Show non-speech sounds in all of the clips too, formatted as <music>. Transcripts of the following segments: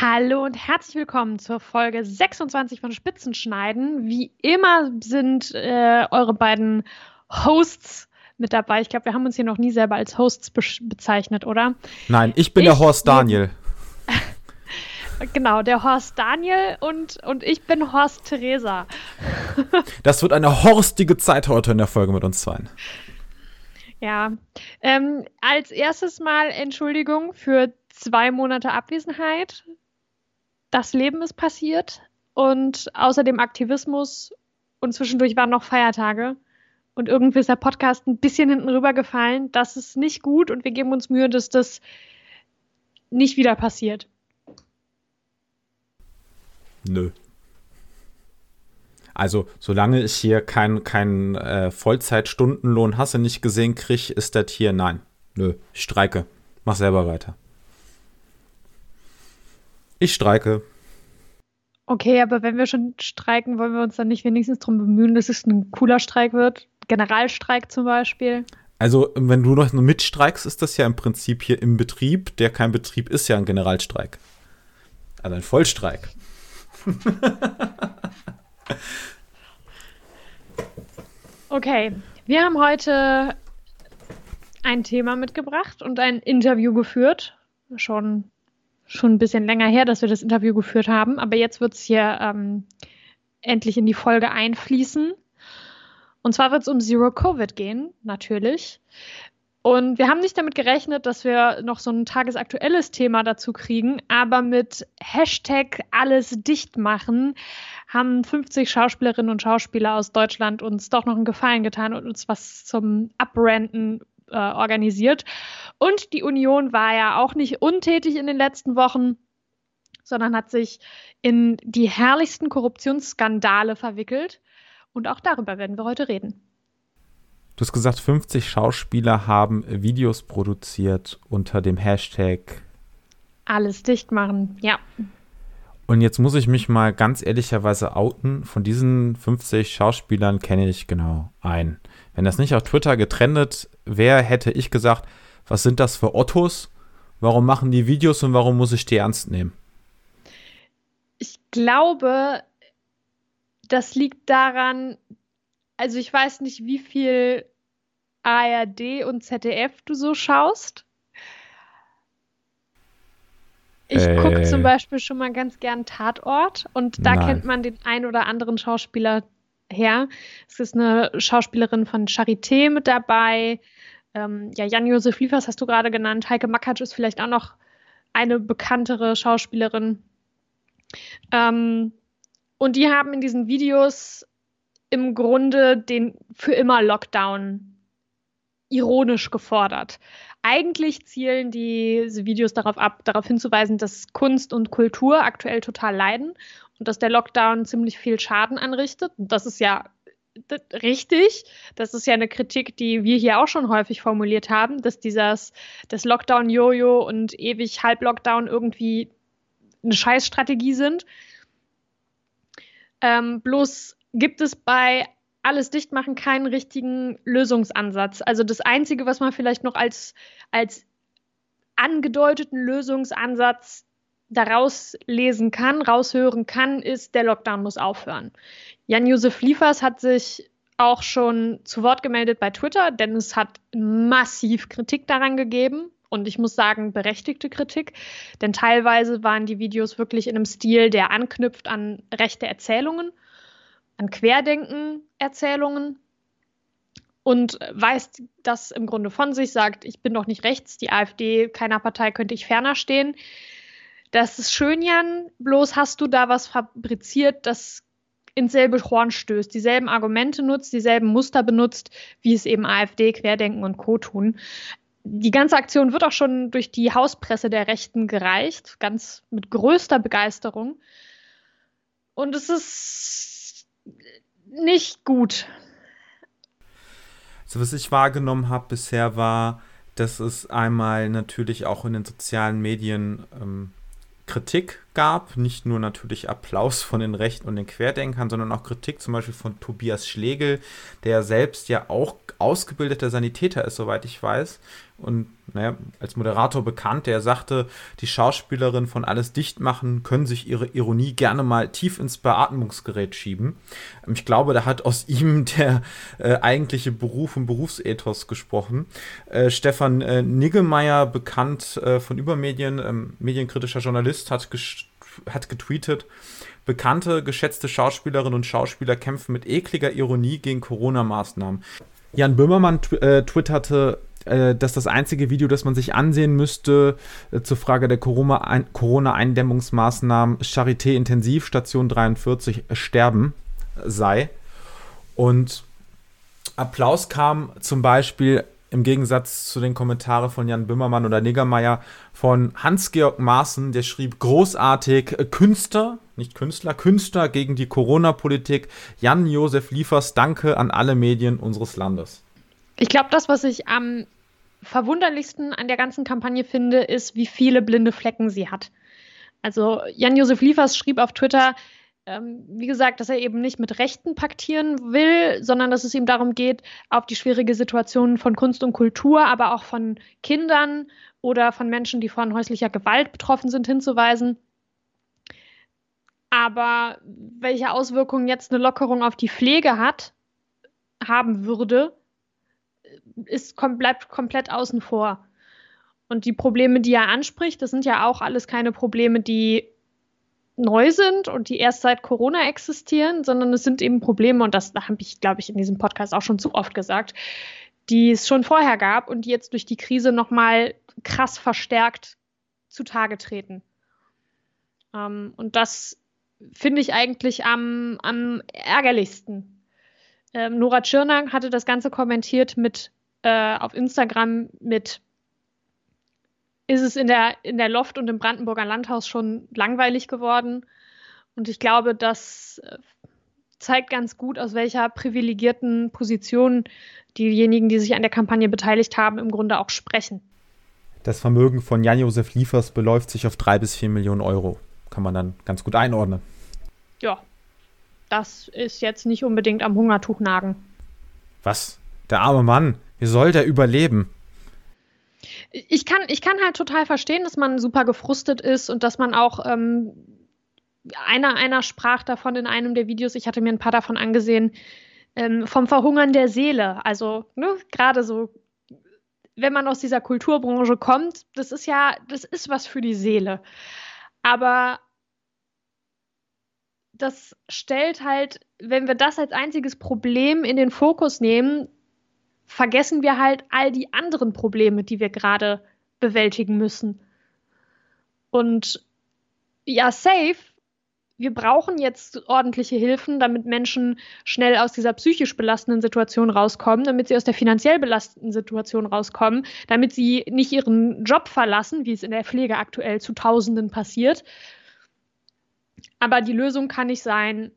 Hallo und herzlich willkommen zur Folge 26 von Spitzenschneiden. Wie immer sind äh, eure beiden Hosts mit dabei. Ich glaube, wir haben uns hier noch nie selber als Hosts be bezeichnet, oder? Nein, ich bin ich, der Horst Daniel. <laughs> genau, der Horst Daniel und, und ich bin Horst Theresa. <laughs> das wird eine horstige Zeit heute in der Folge mit uns zwei. Ja, ähm, als erstes mal Entschuldigung für zwei Monate Abwesenheit. Das Leben ist passiert und außerdem Aktivismus und zwischendurch waren noch Feiertage. Und irgendwie ist der Podcast ein bisschen hinten rübergefallen. Das ist nicht gut und wir geben uns Mühe, dass das nicht wieder passiert. Nö. Also, solange ich hier keinen kein, äh, Vollzeitstundenlohn hasse nicht gesehen kriege, ist das hier nein. Nö, ich streike. Mach selber weiter. Ich streike. Okay, aber wenn wir schon streiken, wollen wir uns dann nicht wenigstens darum bemühen, dass es ein cooler Streik wird? Generalstreik zum Beispiel? Also, wenn du noch mitstreikst, ist das ja im Prinzip hier im Betrieb. Der kein Betrieb ist ja ein Generalstreik. Also ein Vollstreik. <laughs> okay, wir haben heute ein Thema mitgebracht und ein Interview geführt. Schon schon ein bisschen länger her, dass wir das Interview geführt haben, aber jetzt wird es hier ähm, endlich in die Folge einfließen. Und zwar wird es um Zero Covid gehen, natürlich. Und wir haben nicht damit gerechnet, dass wir noch so ein tagesaktuelles Thema dazu kriegen, aber mit Hashtag alles dicht machen haben 50 Schauspielerinnen und Schauspieler aus Deutschland uns doch noch einen Gefallen getan und uns was zum Abrenten äh, organisiert. Und die Union war ja auch nicht untätig in den letzten Wochen, sondern hat sich in die herrlichsten Korruptionsskandale verwickelt. Und auch darüber werden wir heute reden. Du hast gesagt, 50 Schauspieler haben Videos produziert unter dem Hashtag Alles dicht machen, ja. Und jetzt muss ich mich mal ganz ehrlicherweise outen. Von diesen 50 Schauspielern kenne ich genau einen. Wenn das nicht auf Twitter getrennt wäre, hätte ich gesagt, was sind das für Ottos? Warum machen die Videos und warum muss ich die ernst nehmen? Ich glaube, das liegt daran, also ich weiß nicht, wie viel ARD und ZDF du so schaust. Ich äh, gucke zum Beispiel schon mal ganz gern Tatort und da nein. kennt man den ein oder anderen Schauspieler her. Es ist eine Schauspielerin von Charité mit dabei. Ähm, ja, Jan-Josef Liefers hast du gerade genannt. Heike Makatsch ist vielleicht auch noch eine bekanntere Schauspielerin. Ähm, und die haben in diesen Videos im Grunde den für immer Lockdown ironisch gefordert. Eigentlich zielen diese Videos darauf ab, darauf hinzuweisen, dass Kunst und Kultur aktuell total leiden und dass der Lockdown ziemlich viel Schaden anrichtet. Das ist ja richtig. Das ist ja eine Kritik, die wir hier auch schon häufig formuliert haben, dass dieses das Lockdown-Jojo und ewig Halb-Lockdown irgendwie eine Scheißstrategie sind. Ähm, bloß gibt es bei alles dicht machen keinen richtigen Lösungsansatz. Also das Einzige, was man vielleicht noch als, als angedeuteten Lösungsansatz daraus lesen kann, raushören kann, ist, der Lockdown muss aufhören. Jan-Josef Liefers hat sich auch schon zu Wort gemeldet bei Twitter, denn es hat massiv Kritik daran gegeben. Und ich muss sagen, berechtigte Kritik, denn teilweise waren die Videos wirklich in einem Stil, der anknüpft an rechte Erzählungen, an Querdenken-Erzählungen und weist das im Grunde von sich, sagt, ich bin doch nicht rechts, die AfD, keiner Partei könnte ich ferner stehen. Das ist schön, Jan, bloß hast du da was fabriziert, das ins selbe Horn stößt, dieselben Argumente nutzt, dieselben Muster benutzt, wie es eben AfD, Querdenken und Co. tun. Die ganze Aktion wird auch schon durch die Hauspresse der Rechten gereicht, ganz mit größter Begeisterung. Und es ist nicht gut. So, was ich wahrgenommen habe bisher war, dass es einmal natürlich auch in den sozialen Medien ähm, Kritik gab, nicht nur natürlich Applaus von den Rechten und den Querdenkern, sondern auch Kritik zum Beispiel von Tobias Schlegel, der selbst ja auch ausgebildeter Sanitäter ist, soweit ich weiß, und naja, als Moderator bekannt, der sagte, die Schauspielerinnen von Alles dicht machen können sich ihre Ironie gerne mal tief ins Beatmungsgerät schieben. Ähm, ich glaube, da hat aus ihm <laughs> der äh, eigentliche Beruf und Berufsethos gesprochen. Äh, Stefan äh, Niggemeier, bekannt äh, von Übermedien, ähm, medienkritischer Journalist, hat, hat getweetet, bekannte, geschätzte Schauspielerinnen und Schauspieler kämpfen mit ekliger Ironie gegen Corona-Maßnahmen. Jan Böhmermann äh, twitterte, äh, dass das einzige Video, das man sich ansehen müsste äh, zur Frage der Corona-Eindämmungsmaßnahmen Charité Intensivstation 43 sterben sei. Und Applaus kam zum Beispiel im Gegensatz zu den Kommentaren von Jan Böhmermann oder Negermeier von Hans-Georg Maaßen, der schrieb großartig, äh, Künstler, nicht Künstler, Künstler gegen die Corona-Politik. Jan-Josef Liefers, danke an alle Medien unseres Landes. Ich glaube, das, was ich am verwunderlichsten an der ganzen Kampagne finde, ist, wie viele blinde Flecken sie hat. Also Jan-Josef Liefers schrieb auf Twitter, ähm, wie gesagt, dass er eben nicht mit Rechten paktieren will, sondern dass es ihm darum geht, auf die schwierige Situation von Kunst und Kultur, aber auch von Kindern oder von Menschen, die von häuslicher Gewalt betroffen sind, hinzuweisen. Aber welche Auswirkungen jetzt eine Lockerung auf die Pflege hat, haben würde, ist, bleibt komplett außen vor. Und die Probleme, die er anspricht, das sind ja auch alles keine Probleme, die neu sind und die erst seit Corona existieren, sondern es sind eben Probleme, und das habe ich, glaube ich, in diesem Podcast auch schon zu oft gesagt, die es schon vorher gab und die jetzt durch die Krise nochmal krass verstärkt zutage treten. Ähm, und das finde ich eigentlich am, am ärgerlichsten. Ähm, Nora Tschirner hatte das Ganze kommentiert mit äh, auf Instagram mit ist es in der, in der Loft und im Brandenburger Landhaus schon langweilig geworden. Und ich glaube, das äh, zeigt ganz gut, aus welcher privilegierten Position diejenigen, die sich an der Kampagne beteiligt haben, im Grunde auch sprechen. Das Vermögen von Jan-Josef Liefers beläuft sich auf drei bis vier Millionen Euro. Kann man dann ganz gut einordnen. Ja, das ist jetzt nicht unbedingt am Hungertuch nagen. Was? Der arme Mann, wie soll der überleben? ich kann, ich kann halt total verstehen, dass man super gefrustet ist und dass man auch, ähm, einer, einer sprach davon in einem der Videos, ich hatte mir ein paar davon angesehen, ähm, vom Verhungern der Seele. Also, ne, gerade so, wenn man aus dieser Kulturbranche kommt, das ist ja, das ist was für die Seele. Aber das stellt halt, wenn wir das als einziges Problem in den Fokus nehmen, vergessen wir halt all die anderen Probleme, die wir gerade bewältigen müssen. Und ja, safe. Wir brauchen jetzt ordentliche Hilfen, damit Menschen schnell aus dieser psychisch belastenden Situation rauskommen, damit sie aus der finanziell belastenden Situation rauskommen, damit sie nicht ihren Job verlassen, wie es in der Pflege aktuell zu Tausenden passiert. Aber die Lösung kann nicht sein,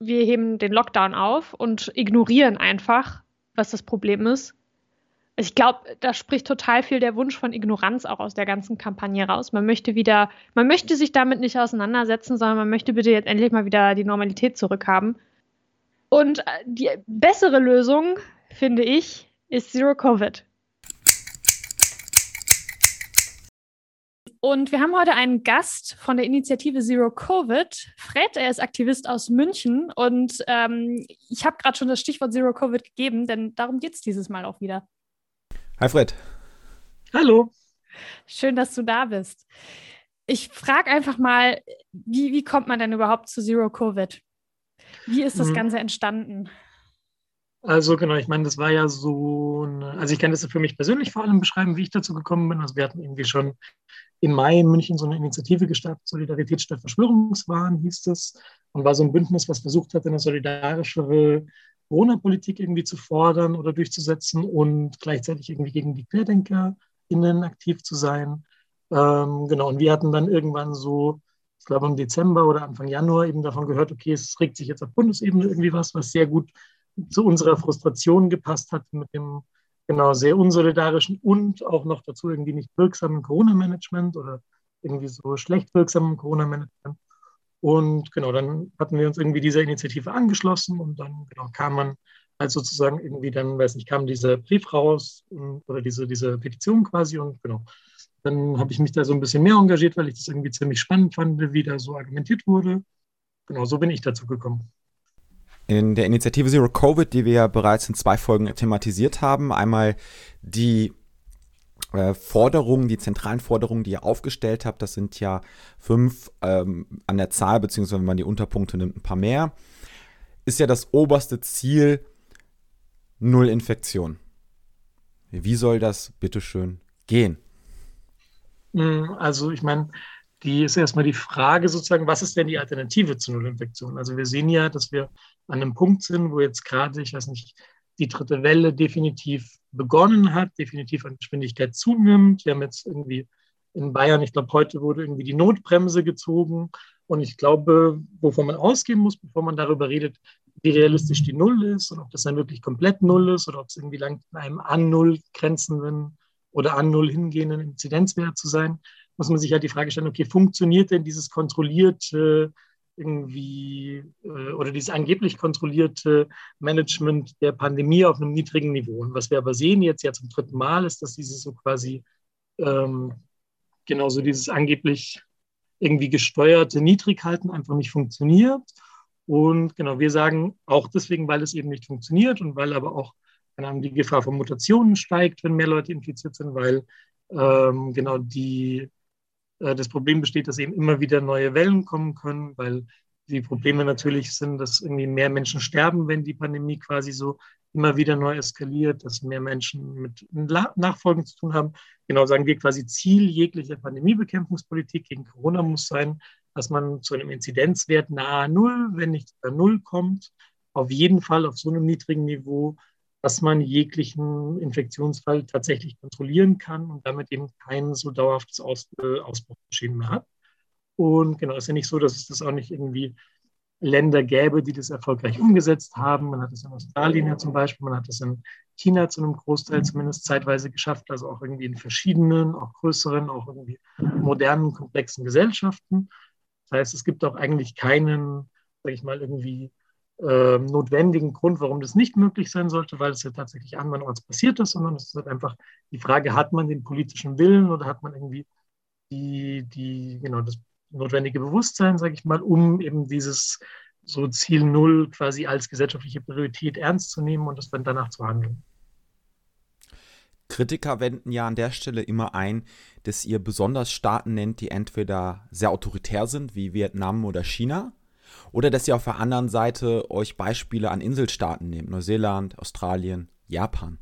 wir heben den Lockdown auf und ignorieren einfach, was das Problem ist. Ich glaube, da spricht total viel der Wunsch von Ignoranz auch aus der ganzen Kampagne raus. Man möchte wieder, man möchte sich damit nicht auseinandersetzen, sondern man möchte bitte jetzt endlich mal wieder die Normalität zurückhaben. Und äh, die bessere Lösung, finde ich, ist Zero Covid. Und wir haben heute einen Gast von der Initiative Zero Covid. Fred, er ist Aktivist aus München. Und ähm, ich habe gerade schon das Stichwort Zero Covid gegeben, denn darum geht es dieses Mal auch wieder. Hi Fred. Hallo. Schön, dass du da bist. Ich frage einfach mal, wie, wie kommt man denn überhaupt zu Zero Covid? Wie ist das mhm. Ganze entstanden? Also genau, ich meine, das war ja so, eine, also ich kann das für mich persönlich vor allem beschreiben, wie ich dazu gekommen bin. Also wir hatten irgendwie schon im Mai in München so eine Initiative gestartet, Solidarität statt Verschwörungswahn hieß das, und war so ein Bündnis, was versucht hat, eine solidarischere Corona-Politik irgendwie zu fordern oder durchzusetzen und gleichzeitig irgendwie gegen die QuerdenkerInnen aktiv zu sein. Ähm, genau, und wir hatten dann irgendwann so, ich glaube im Dezember oder Anfang Januar eben davon gehört, okay, es regt sich jetzt auf Bundesebene irgendwie was, was sehr gut zu unserer Frustration gepasst hat mit dem genau sehr unsolidarischen und auch noch dazu irgendwie nicht wirksamen Corona-Management oder irgendwie so schlecht wirksamen Corona-Management. Und genau, dann hatten wir uns irgendwie dieser Initiative angeschlossen und dann genau, kam man als sozusagen irgendwie dann, weiß nicht, kam dieser Brief raus oder diese, diese Petition quasi und genau. Dann habe ich mich da so ein bisschen mehr engagiert, weil ich das irgendwie ziemlich spannend fand, wie da so argumentiert wurde. Genau, so bin ich dazu gekommen. In der Initiative Zero Covid, die wir ja bereits in zwei Folgen thematisiert haben, einmal die äh, Forderungen, die zentralen Forderungen, die ihr aufgestellt habt, das sind ja fünf ähm, an der Zahl, beziehungsweise wenn man die Unterpunkte nimmt, ein paar mehr, ist ja das oberste Ziel Null Infektion. Wie soll das bitteschön gehen? Hm, also ich meine, die ist erstmal die Frage sozusagen, was ist denn die Alternative zu Nullinfektion? Also wir sehen ja, dass wir an einem Punkt sind, wo jetzt gerade, ich weiß nicht, die dritte Welle definitiv begonnen hat, definitiv an Geschwindigkeit zunimmt. Wir haben jetzt irgendwie in Bayern, ich glaube, heute wurde irgendwie die Notbremse gezogen. Und ich glaube, wovon man ausgehen muss, bevor man darüber redet, wie realistisch die Null ist und ob das dann wirklich komplett Null ist oder ob es irgendwie lang in einem an Null grenzenden oder an Null hingehenden Inzidenzwert zu sein, muss man sich halt die Frage stellen, okay, funktioniert denn dieses kontrollierte irgendwie äh, oder dieses angeblich kontrollierte Management der Pandemie auf einem niedrigen Niveau. Und was wir aber sehen jetzt ja zum dritten Mal, ist, dass dieses so quasi ähm, genauso dieses angeblich irgendwie gesteuerte Niedrighalten einfach nicht funktioniert. Und genau, wir sagen auch deswegen, weil es eben nicht funktioniert und weil aber auch Ahnung, die Gefahr von Mutationen steigt, wenn mehr Leute infiziert sind, weil ähm, genau die das Problem besteht, dass eben immer wieder neue Wellen kommen können, weil die Probleme natürlich sind, dass irgendwie mehr Menschen sterben, wenn die Pandemie quasi so immer wieder neu eskaliert, dass mehr Menschen mit Nachfolgen zu tun haben. Genau sagen wir quasi Ziel jeglicher Pandemiebekämpfungspolitik gegen Corona muss sein, dass man zu einem Inzidenzwert nahe Null, wenn nicht bei Null kommt, auf jeden Fall auf so einem niedrigen Niveau, dass man jeglichen Infektionsfall tatsächlich kontrollieren kann und damit eben kein so dauerhaftes Aus, äh, Ausbruchgeschehen mehr hat. Und genau, ist ja nicht so, dass es das auch nicht irgendwie Länder gäbe, die das erfolgreich umgesetzt haben. Man hat es in Australien ja zum Beispiel, man hat es in China zu einem Großteil zumindest zeitweise geschafft, also auch irgendwie in verschiedenen, auch größeren, auch irgendwie modernen, komplexen Gesellschaften. Das heißt, es gibt auch eigentlich keinen, sage ich mal, irgendwie äh, notwendigen Grund, warum das nicht möglich sein sollte, weil es ja tatsächlich andernorts passiert ist, sondern es ist halt einfach die Frage, hat man den politischen Willen oder hat man irgendwie die, die, genau, das notwendige Bewusstsein, sage ich mal, um eben dieses so Ziel Null quasi als gesellschaftliche Priorität ernst zu nehmen und das dann danach zu handeln. Kritiker wenden ja an der Stelle immer ein, dass ihr besonders Staaten nennt, die entweder sehr autoritär sind, wie Vietnam oder China, oder dass ihr auf der anderen Seite euch Beispiele an Inselstaaten nehmt, Neuseeland, Australien, Japan.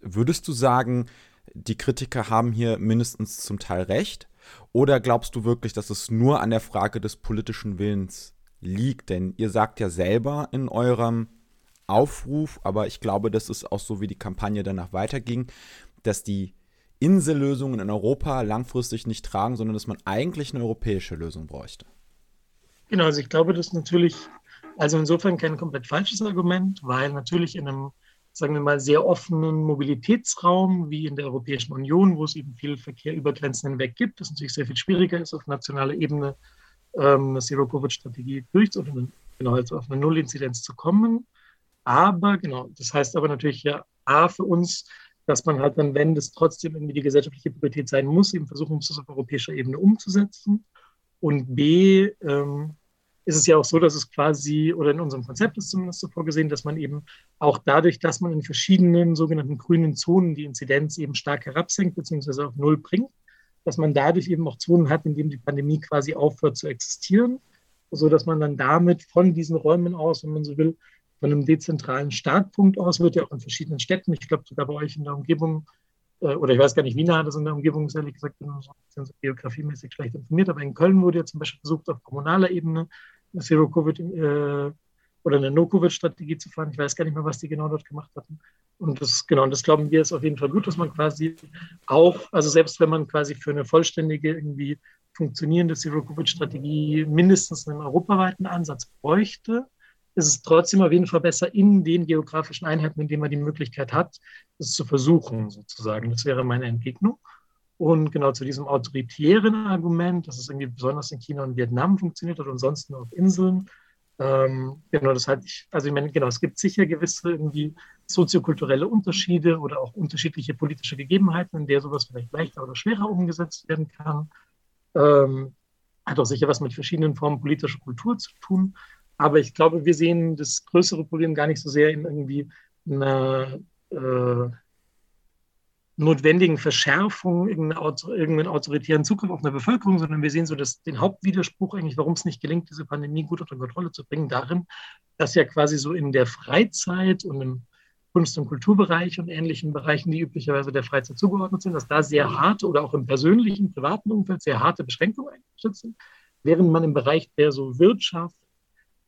Würdest du sagen, die Kritiker haben hier mindestens zum Teil recht? Oder glaubst du wirklich, dass es nur an der Frage des politischen Willens liegt? Denn ihr sagt ja selber in eurem Aufruf, aber ich glaube, das ist auch so, wie die Kampagne danach weiterging, dass die Insellösungen in Europa langfristig nicht tragen, sondern dass man eigentlich eine europäische Lösung bräuchte. Genau, also ich glaube, das ist natürlich, also insofern kein komplett falsches Argument, weil natürlich in einem, sagen wir mal, sehr offenen Mobilitätsraum wie in der Europäischen Union, wo es eben viel Verkehr über Grenzen hinweg gibt, das natürlich sehr viel schwieriger ist, auf nationaler Ebene ähm, eine Zero-Covid-Strategie durchzuführen, genau, also auf eine Null-Inzidenz zu kommen. Aber, genau, das heißt aber natürlich ja, A, für uns, dass man halt dann, wenn das trotzdem irgendwie die gesellschaftliche Priorität sein muss, eben versuchen muss, das auf europäischer Ebene umzusetzen. Und B, ähm, ist es ja auch so, dass es quasi, oder in unserem Konzept ist zumindest so vorgesehen, dass man eben auch dadurch, dass man in verschiedenen sogenannten grünen Zonen die Inzidenz eben stark herabsenkt, beziehungsweise auf Null bringt, dass man dadurch eben auch Zonen hat, in denen die Pandemie quasi aufhört zu existieren, sodass man dann damit von diesen Räumen aus, wenn man so will, von einem dezentralen Startpunkt aus, wird ja auch in verschiedenen Städten, ich glaube sogar bei euch in der Umgebung oder ich weiß gar nicht, wie nah das in der Umgebung ist, ehrlich gesagt, bin so ein so geografiemäßig schlecht informiert, aber in Köln wurde ja zum Beispiel versucht, auf kommunaler Ebene eine Zero-Covid äh, oder eine No-Covid-Strategie zu fahren. Ich weiß gar nicht mehr, was die genau dort gemacht hatten. Und das, genau, und das glauben wir ist auf jeden Fall gut, dass man quasi auch, also selbst wenn man quasi für eine vollständige, irgendwie funktionierende Zero-Covid-Strategie mindestens einen europaweiten Ansatz bräuchte, ist es trotzdem auf jeden Fall besser in den geografischen Einheiten, in denen man die Möglichkeit hat, es zu versuchen, sozusagen. Das wäre meine Entgegnung. Und genau zu diesem autoritären Argument, dass es irgendwie besonders in China und Vietnam funktioniert hat und sonst nur auf Inseln, Ähm, genau, das halte ich, also ich meine, genau, es gibt sicher gewisse irgendwie soziokulturelle Unterschiede oder auch unterschiedliche politische Gegebenheiten, in der sowas vielleicht leichter oder schwerer umgesetzt werden kann. Ähm, hat auch sicher was mit verschiedenen Formen politischer Kultur zu tun. Aber ich glaube, wir sehen das größere Problem gar nicht so sehr in irgendwie einer äh, notwendigen Verschärfung, irgendeinen autoritären Zugriff auf eine Bevölkerung, sondern wir sehen so dass den Hauptwiderspruch eigentlich, warum es nicht gelingt, diese Pandemie gut unter Kontrolle zu bringen, darin, dass ja quasi so in der Freizeit und im Kunst- und Kulturbereich und ähnlichen Bereichen, die üblicherweise der Freizeit zugeordnet sind, dass da sehr harte oder auch im persönlichen, privaten Umfeld sehr harte Beschränkungen eingeschätzt sind, während man im Bereich der so Wirtschaft,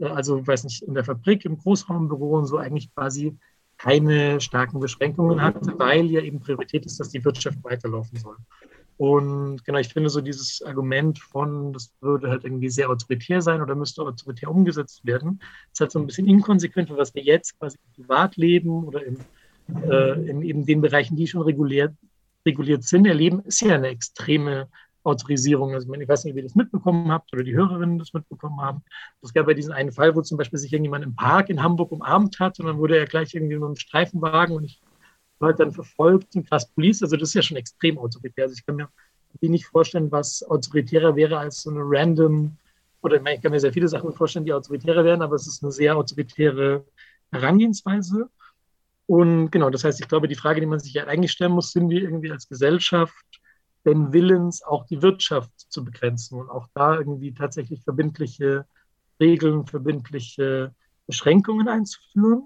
also weiß nicht, in der Fabrik, im Großraumbüro und so eigentlich quasi keine starken Beschränkungen hatte, weil ja eben Priorität ist, dass die Wirtschaft weiterlaufen soll. Und genau, ich finde so dieses Argument von, das würde halt irgendwie sehr autoritär sein oder müsste autoritär umgesetzt werden, ist halt so ein bisschen inkonsequent, was wir jetzt quasi im Privatleben oder im, äh, in eben den Bereichen, die schon reguliert, reguliert sind, erleben, ist ja eine extreme Autorisierung. Also ich, weiß nicht, ob ihr das mitbekommen habt oder die Hörerinnen das mitbekommen haben. Es gab ja diesen einen Fall, wo zum Beispiel sich irgendjemand im Park in Hamburg umarmt hat und dann wurde er gleich irgendwie mit einem Streifenwagen und ich war dann verfolgt und krass Police. Also das ist ja schon extrem autoritär. Also ich kann mir nicht vorstellen, was autoritärer wäre als so eine random, oder ich, meine, ich kann mir sehr viele Sachen vorstellen, die autoritärer wären, aber es ist eine sehr autoritäre Herangehensweise. Und genau, das heißt, ich glaube, die Frage, die man sich ja eigentlich stellen muss, sind wir irgendwie als Gesellschaft denn Willens, auch die Wirtschaft zu begrenzen und auch da irgendwie tatsächlich verbindliche Regeln, verbindliche Beschränkungen einzuführen?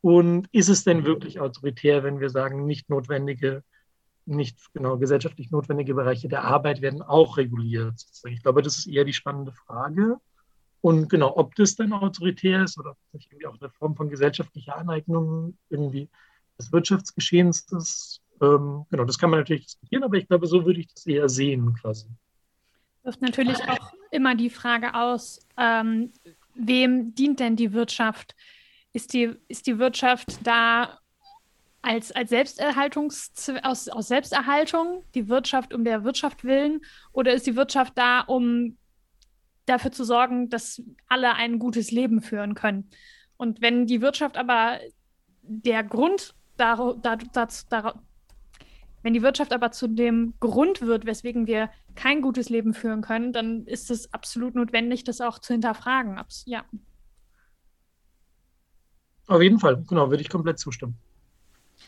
Und ist es denn wirklich autoritär, wenn wir sagen, nicht notwendige, nicht genau gesellschaftlich notwendige Bereiche der Arbeit werden auch reguliert? Ich glaube, das ist eher die spannende Frage. Und genau, ob das dann autoritär ist oder irgendwie auch eine Form von gesellschaftlicher Aneignung irgendwie des Wirtschaftsgeschehens ist, ähm, genau, das kann man natürlich diskutieren, aber ich glaube, so würde ich das eher sehen quasi. Wirft natürlich auch immer die Frage aus, ähm, wem dient denn die Wirtschaft? Ist die, ist die Wirtschaft da als, als Selbsterhaltungs aus, aus Selbsterhaltung, die Wirtschaft um der Wirtschaft willen, oder ist die Wirtschaft da, um dafür zu sorgen, dass alle ein gutes Leben führen können? Und wenn die Wirtschaft aber der Grund dar, dar, dar, wenn die Wirtschaft aber zu dem Grund wird, weswegen wir kein gutes Leben führen können, dann ist es absolut notwendig, das auch zu hinterfragen. Abs ja. Auf jeden Fall, genau, würde ich komplett zustimmen.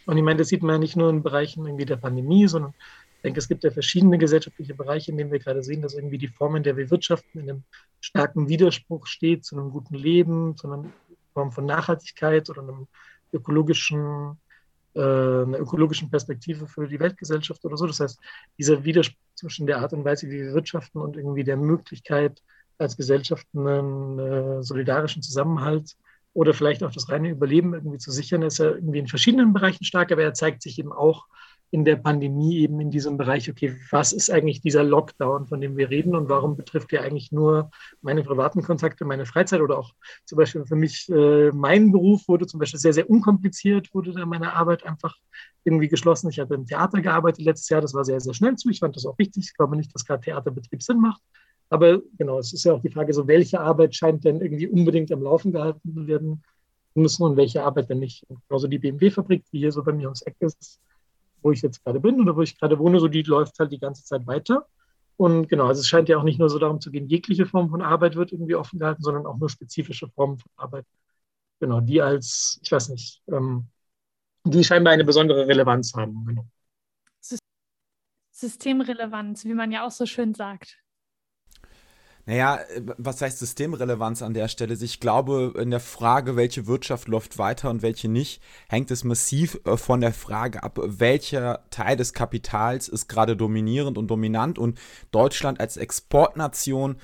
Und ich meine, das sieht man ja nicht nur in Bereichen irgendwie der Pandemie, sondern ich denke, es gibt ja verschiedene gesellschaftliche Bereiche, in denen wir gerade sehen, dass irgendwie die Form, in der wir wirtschaften, in einem starken Widerspruch steht zu einem guten Leben, zu einer Form von Nachhaltigkeit oder einem ökologischen einer ökologischen Perspektive für die Weltgesellschaft oder so. Das heißt, dieser Widerspruch zwischen der Art und Weise, wie wir wirtschaften und irgendwie der Möglichkeit, als Gesellschaft einen äh, solidarischen Zusammenhalt oder vielleicht auch das reine Überleben irgendwie zu sichern, ist ja irgendwie in verschiedenen Bereichen stark, aber er zeigt sich eben auch in der Pandemie eben in diesem Bereich, okay, was ist eigentlich dieser Lockdown, von dem wir reden und warum betrifft der eigentlich nur meine privaten Kontakte, meine Freizeit oder auch zum Beispiel für mich, äh, mein Beruf wurde zum Beispiel sehr, sehr unkompliziert, wurde da meine Arbeit einfach irgendwie geschlossen. Ich habe im Theater gearbeitet letztes Jahr, das war sehr, sehr schnell zu. Ich fand das auch wichtig. Ich glaube nicht, dass gerade Theaterbetrieb Sinn macht. Aber genau, es ist ja auch die Frage, so welche Arbeit scheint denn irgendwie unbedingt am Laufen gehalten werden müssen und welche Arbeit denn nicht. Genauso die BMW-Fabrik, die hier so bei mir ums Eck ist, wo ich jetzt gerade bin oder wo ich gerade wohne, so die läuft halt die ganze Zeit weiter. Und genau, also es scheint ja auch nicht nur so darum zu gehen, jegliche Form von Arbeit wird irgendwie offen gehalten, sondern auch nur spezifische Formen von Arbeit. Genau, die als, ich weiß nicht, ähm, die scheinbar eine besondere Relevanz haben. Genau. Systemrelevanz, wie man ja auch so schön sagt. Naja, äh, was heißt Systemrelevanz an der Stelle? Ich glaube, in der Frage, welche Wirtschaft läuft weiter und welche nicht, hängt es massiv äh, von der Frage ab, welcher Teil des Kapitals ist gerade dominierend und dominant. Und Deutschland als Exportnation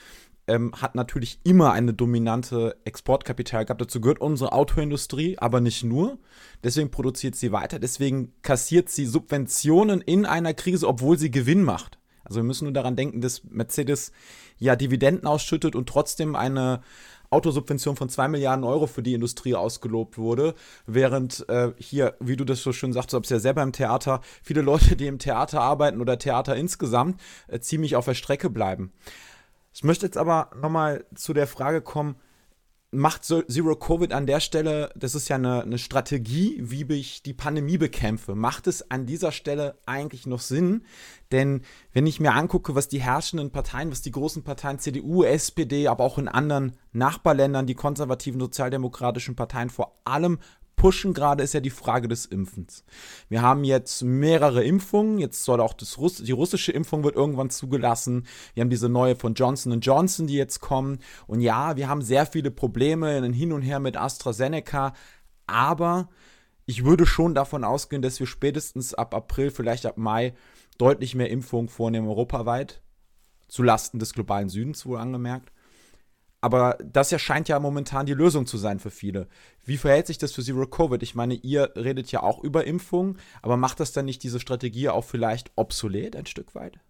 ähm, hat natürlich immer eine dominante Exportkapital gehabt. Dazu gehört unsere Autoindustrie, aber nicht nur. Deswegen produziert sie weiter. Deswegen kassiert sie Subventionen in einer Krise, obwohl sie Gewinn macht. Also wir müssen nur daran denken, dass Mercedes ja Dividenden ausschüttet und trotzdem eine Autosubvention von 2 Milliarden Euro für die Industrie ausgelobt wurde, während äh, hier, wie du das so schön sagst, du hast ja selber im Theater, viele Leute, die im Theater arbeiten oder Theater insgesamt, äh, ziemlich auf der Strecke bleiben. Ich möchte jetzt aber nochmal zu der Frage kommen, macht Zero Covid an der Stelle, das ist ja eine, eine, Strategie, wie ich die Pandemie bekämpfe. Macht es an dieser Stelle eigentlich noch Sinn? Denn wenn ich mir angucke, was die herrschenden Parteien, was die großen Parteien CDU, SPD, aber auch in anderen Nachbarländern, die konservativen sozialdemokratischen Parteien vor allem pushen gerade, ist ja die Frage des Impfens. Wir haben jetzt mehrere Impfungen. Jetzt soll auch das Russ die russische Impfung wird irgendwann zugelassen. Wir haben diese neue von Johnson Johnson, die jetzt kommen. Und ja, wir haben sehr viele Probleme in hin und her mit AstraZeneca. Aber ich würde schon davon ausgehen, dass wir spätestens ab April, vielleicht ab Mai, deutlich mehr Impfungen vornehmen europaweit. Zulasten des globalen Südens wohl angemerkt. Aber das ja scheint ja momentan die Lösung zu sein für viele. Wie verhält sich das für Zero Covid? Ich meine, ihr redet ja auch über Impfungen, aber macht das dann nicht diese Strategie auch vielleicht obsolet ein Stück weit?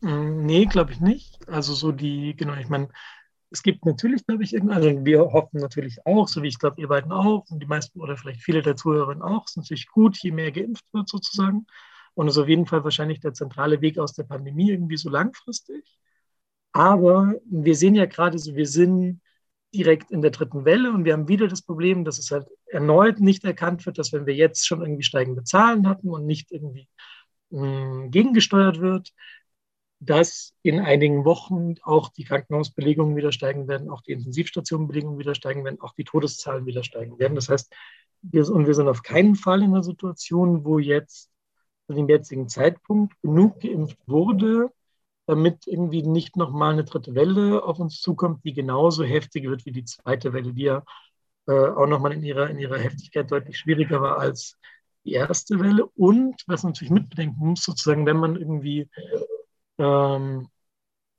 Mm, nee, glaube ich nicht. Also so die, genau, ich meine, es gibt natürlich, glaube ich, also wir hoffen natürlich auch, so wie ich glaube, ihr beiden auch und die meisten oder vielleicht viele der Zuhörerinnen auch, es ist natürlich gut, je mehr geimpft wird sozusagen. Und es ist auf jeden Fall wahrscheinlich der zentrale Weg aus der Pandemie irgendwie so langfristig. Aber wir sehen ja gerade so, wir sind direkt in der dritten Welle und wir haben wieder das Problem, dass es halt erneut nicht erkannt wird, dass wenn wir jetzt schon irgendwie steigende Zahlen hatten und nicht irgendwie mh, hm, gegengesteuert wird, dass in einigen Wochen auch die Krankenhausbelegungen wieder steigen werden, auch die Intensivstationenbelegungen wieder steigen werden, auch die Todeszahlen wieder steigen werden. Das heißt, wir, und wir sind auf keinen Fall in einer Situation, wo jetzt zu dem jetzigen Zeitpunkt genug geimpft wurde, damit irgendwie nicht nochmal eine dritte Welle auf uns zukommt, die genauso heftig wird wie die zweite Welle, die ja äh, auch nochmal in ihrer, in ihrer Heftigkeit deutlich schwieriger war als die erste Welle. Und was man natürlich mitbedenken muss, sozusagen, wenn man irgendwie ähm,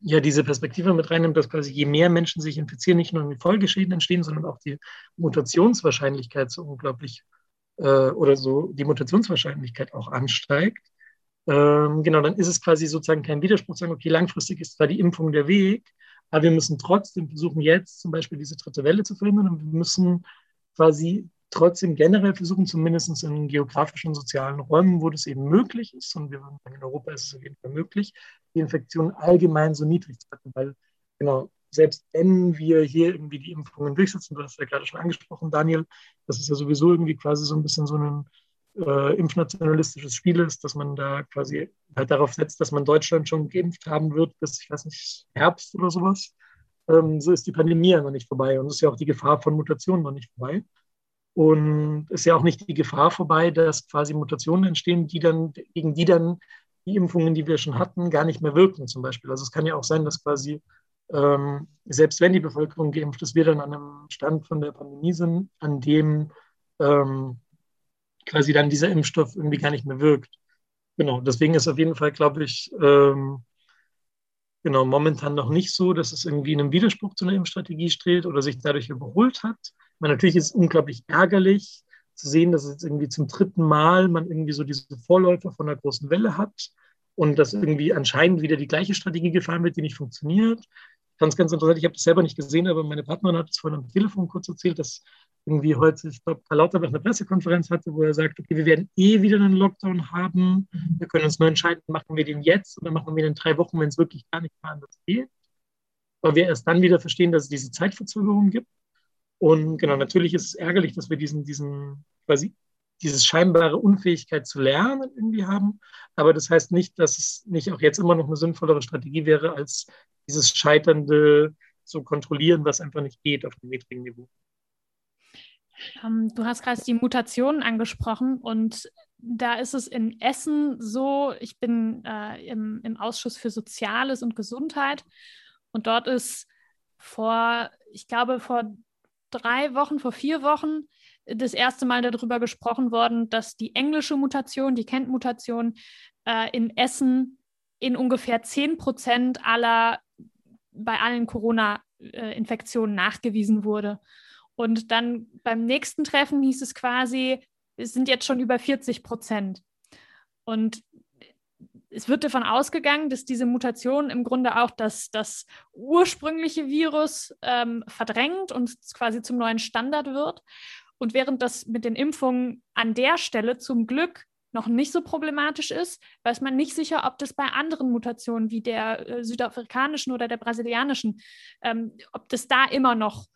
ja diese Perspektive mit reinnimmt, dass quasi je mehr Menschen sich infizieren, nicht nur irgendwie Folgeschäden entstehen, sondern auch die Mutationswahrscheinlichkeit so unglaublich äh, oder so die Mutationswahrscheinlichkeit auch ansteigt, ähm, genau, dann ist es quasi sozusagen kein Widerspruch, sagen, okay, langfristig ist zwar die Impfung der Weg, aber wir müssen trotzdem versuchen, jetzt zum Beispiel diese dritte Welle zu verhindern und wir müssen quasi trotzdem generell versuchen, zumindest in geografischen sozialen Räumen, wo das eben möglich ist, und wir sagen, in Europa ist es auf jeden Fall möglich, die Infektion allgemein so niedrig zu halten, weil genau, selbst wenn wir hier irgendwie die Impfungen durchsetzen, du hast ja gerade schon angesprochen, Daniel, das ist ja sowieso irgendwie quasi so ein bisschen so ein äh, impfnationalistisches Spiel ist, dass man da quasi halt darauf setzt, dass man Deutschland schon geimpft haben wird bis, ich weiß nicht, Herbst oder sowas. Ähm, so ist die Pandemie ja noch nicht vorbei und ist ja auch die Gefahr von Mutationen noch nicht vorbei. Und ist ja auch nicht die Gefahr vorbei, dass quasi Mutationen entstehen, die dann, gegen die dann die Impfungen, die wir schon hatten, gar nicht mehr wirken, zum Beispiel. Also es kann ja auch sein, dass quasi, ähm, selbst wenn die Bevölkerung geimpft ist, wir dann an einem Stand von der Pandemie sind, an dem ähm, quasi dann dieser Impfstoff irgendwie gar nicht mehr wirkt. Genau, deswegen ist auf jeden Fall, glaube ich, ähm, genau, momentan noch nicht so, dass es irgendwie in einem Widerspruch zu einer Impfstrategie steht oder sich dadurch überholt hat. Man, natürlich ist es unglaublich ärgerlich zu sehen, dass jetzt irgendwie zum dritten Mal man irgendwie so diese Vorläufer von einer großen Welle hat und dass irgendwie anscheinend wieder die gleiche Strategie gefahren wird, die nicht funktioniert. Fand es ganz interessant, ich habe das selber nicht gesehen, aber meine Partnerin hat es vorhin am Telefon kurz erzählt, dass irgendwie heute, ich glaube, Karl Lauterbach eine Pressekonferenz hatte, wo er sagt, okay, wir werden eh wieder einen Lockdown haben. Wir können uns nur entscheiden, machen wir den jetzt oder machen wir den in drei Wochen, wenn es wirklich gar nicht mehr anders geht. Weil wir erst dann wieder verstehen, dass es diese Zeitverzögerung gibt. Und genau, natürlich ist es ärgerlich, dass wir diesen, diesen quasi dieses scheinbare Unfähigkeit zu lernen irgendwie haben. Aber das heißt nicht, dass es nicht auch jetzt immer noch eine sinnvollere Strategie wäre, als dieses Scheiternde zu kontrollieren, was einfach nicht geht auf dem niedrigen Niveau. Ähm, du hast gerade die Mutationen angesprochen und da ist es in Essen so, ich bin äh, im, im Ausschuss für Soziales und Gesundheit und dort ist vor, ich glaube, vor drei Wochen, vor vier Wochen das erste Mal darüber gesprochen worden, dass die englische Mutation, die Kent-Mutation äh, in Essen in ungefähr 10 Prozent aller, bei allen Corona-Infektionen nachgewiesen wurde. Und dann beim nächsten Treffen hieß es quasi, es sind jetzt schon über 40 Prozent. Und es wird davon ausgegangen, dass diese Mutation im Grunde auch das, das ursprüngliche Virus ähm, verdrängt und quasi zum neuen Standard wird. Und während das mit den Impfungen an der Stelle zum Glück noch nicht so problematisch ist, weiß man nicht sicher, ob das bei anderen Mutationen wie der äh, südafrikanischen oder der brasilianischen, ähm, ob das da immer noch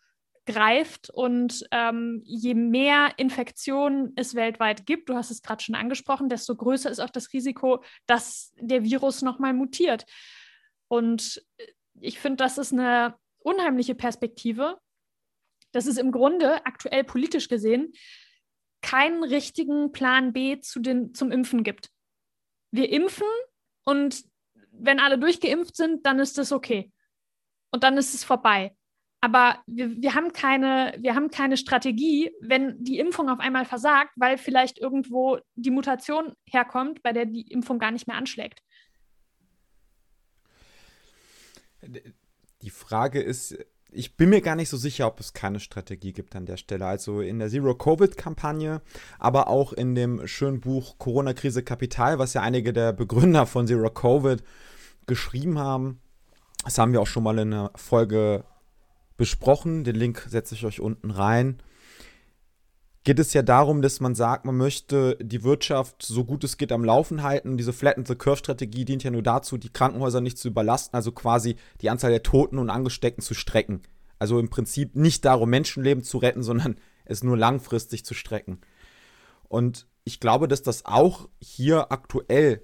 greift und ähm, je mehr Infektionen es weltweit gibt, du hast es gerade schon angesprochen, desto größer ist auch das Risiko, dass der Virus nochmal mutiert. Und ich finde, das ist eine unheimliche Perspektive, dass es im Grunde aktuell politisch gesehen keinen richtigen Plan B zu den, zum Impfen gibt. Wir impfen und wenn alle durchgeimpft sind, dann ist das okay. Und dann ist es vorbei. Aber wir, wir, haben keine, wir haben keine Strategie, wenn die Impfung auf einmal versagt, weil vielleicht irgendwo die Mutation herkommt, bei der die Impfung gar nicht mehr anschlägt. Die Frage ist, ich bin mir gar nicht so sicher, ob es keine Strategie gibt an der Stelle. Also in der Zero-Covid-Kampagne, aber auch in dem schönen Buch Corona-Krise Kapital, was ja einige der Begründer von Zero-Covid geschrieben haben. Das haben wir auch schon mal in einer Folge besprochen. Den Link setze ich euch unten rein. Geht es ja darum, dass man sagt, man möchte die Wirtschaft so gut es geht am Laufen halten. Diese Flatten the Curve-Strategie dient ja nur dazu, die Krankenhäuser nicht zu überlasten, also quasi die Anzahl der Toten und Angesteckten zu strecken. Also im Prinzip nicht darum, Menschenleben zu retten, sondern <laughs> es nur langfristig zu strecken. Und ich glaube, dass das auch hier aktuell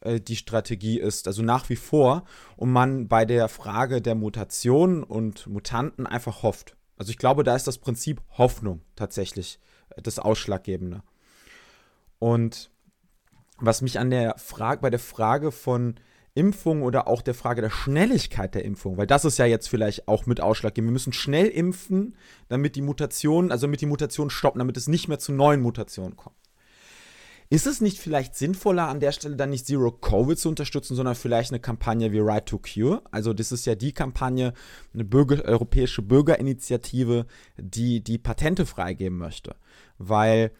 äh, die Strategie ist, also nach wie vor, und man bei der Frage der Mutationen und Mutanten einfach hofft. Also ich glaube, da ist das Prinzip Hoffnung tatsächlich äh, das Ausschlaggebende. Und was mich an der Frage, bei der Frage von Impfung oder auch der Frage der Schnelligkeit der Impfung, weil das ist ja jetzt vielleicht auch mit ausschlaggebend. Wir müssen schnell impfen, damit die Mutationen, also damit die Mutationen stoppen, damit es nicht mehr zu neuen Mutationen kommt. Ist es nicht vielleicht sinnvoller, an der Stelle dann nicht Zero Covid zu unterstützen, sondern vielleicht eine Kampagne wie Right to Cure? Also, das ist ja die Kampagne, eine Bürger, europäische Bürgerinitiative, die die Patente freigeben möchte. Weil